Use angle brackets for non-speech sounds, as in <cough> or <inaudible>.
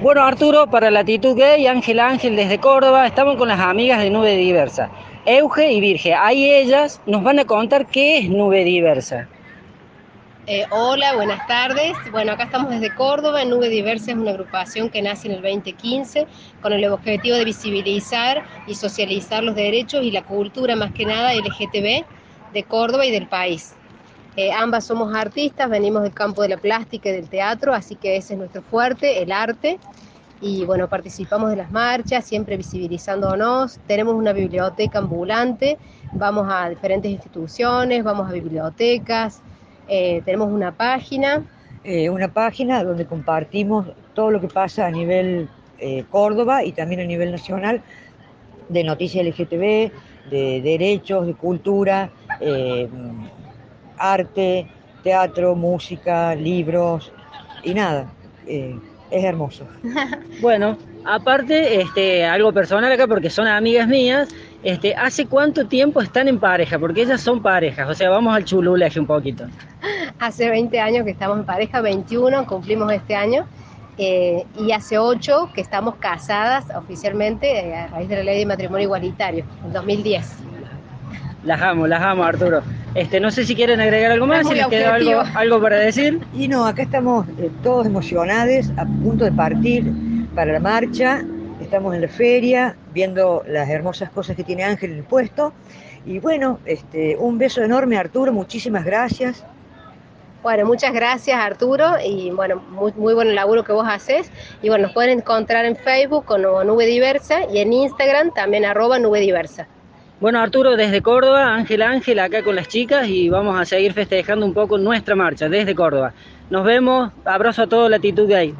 Bueno, Arturo, para Latitud Gay, Ángel Ángel desde Córdoba, estamos con las amigas de Nube Diversa, Euge y Virge. Ahí ellas nos van a contar qué es Nube Diversa. Eh, hola, buenas tardes. Bueno, acá estamos desde Córdoba. Nube Diversa es una agrupación que nace en el 2015 con el objetivo de visibilizar y socializar los derechos y la cultura más que nada LGTB de Córdoba y del país. Eh, ambas somos artistas, venimos del campo de la plástica y del teatro, así que ese es nuestro fuerte, el arte. Y bueno, participamos de las marchas, siempre visibilizándonos. Tenemos una biblioteca ambulante, vamos a diferentes instituciones, vamos a bibliotecas, eh, tenemos una página. Eh, una página donde compartimos todo lo que pasa a nivel Córdoba y también a nivel nacional de noticias LGTB, de derechos, de cultura, arte, teatro, música, libros y nada. Eh, es hermoso. <laughs> bueno, aparte, este, algo personal acá, porque son amigas mías, este, ¿hace cuánto tiempo están en pareja? Porque ellas son parejas, o sea, vamos al chululeje un poquito. <laughs> Hace 20 años que estamos en pareja, 21 cumplimos este año, eh, y hace 8 que estamos casadas oficialmente eh, a raíz de la ley de matrimonio igualitario, en 2010. Las amo, las amo, Arturo. Este, no sé si quieren agregar algo más, si les queda algo, algo, para decir. <laughs> Y no, acá estamos eh, todos emocionados, a punto de partir para la marcha. Estamos en la feria, viendo las hermosas cosas que tiene Ángel en el puesto. Y bueno, este, un beso enorme, Arturo, muchísimas gracias. Bueno, muchas gracias Arturo y bueno, muy, muy buen laburo que vos haces. Y bueno, nos pueden encontrar en Facebook como Nube Diversa y en Instagram también arroba Nube Diversa. Bueno, Arturo, desde Córdoba, Ángel Ángel, acá con las chicas y vamos a seguir festejando un poco nuestra marcha desde Córdoba. Nos vemos, abrazo a todo Latitud Gay.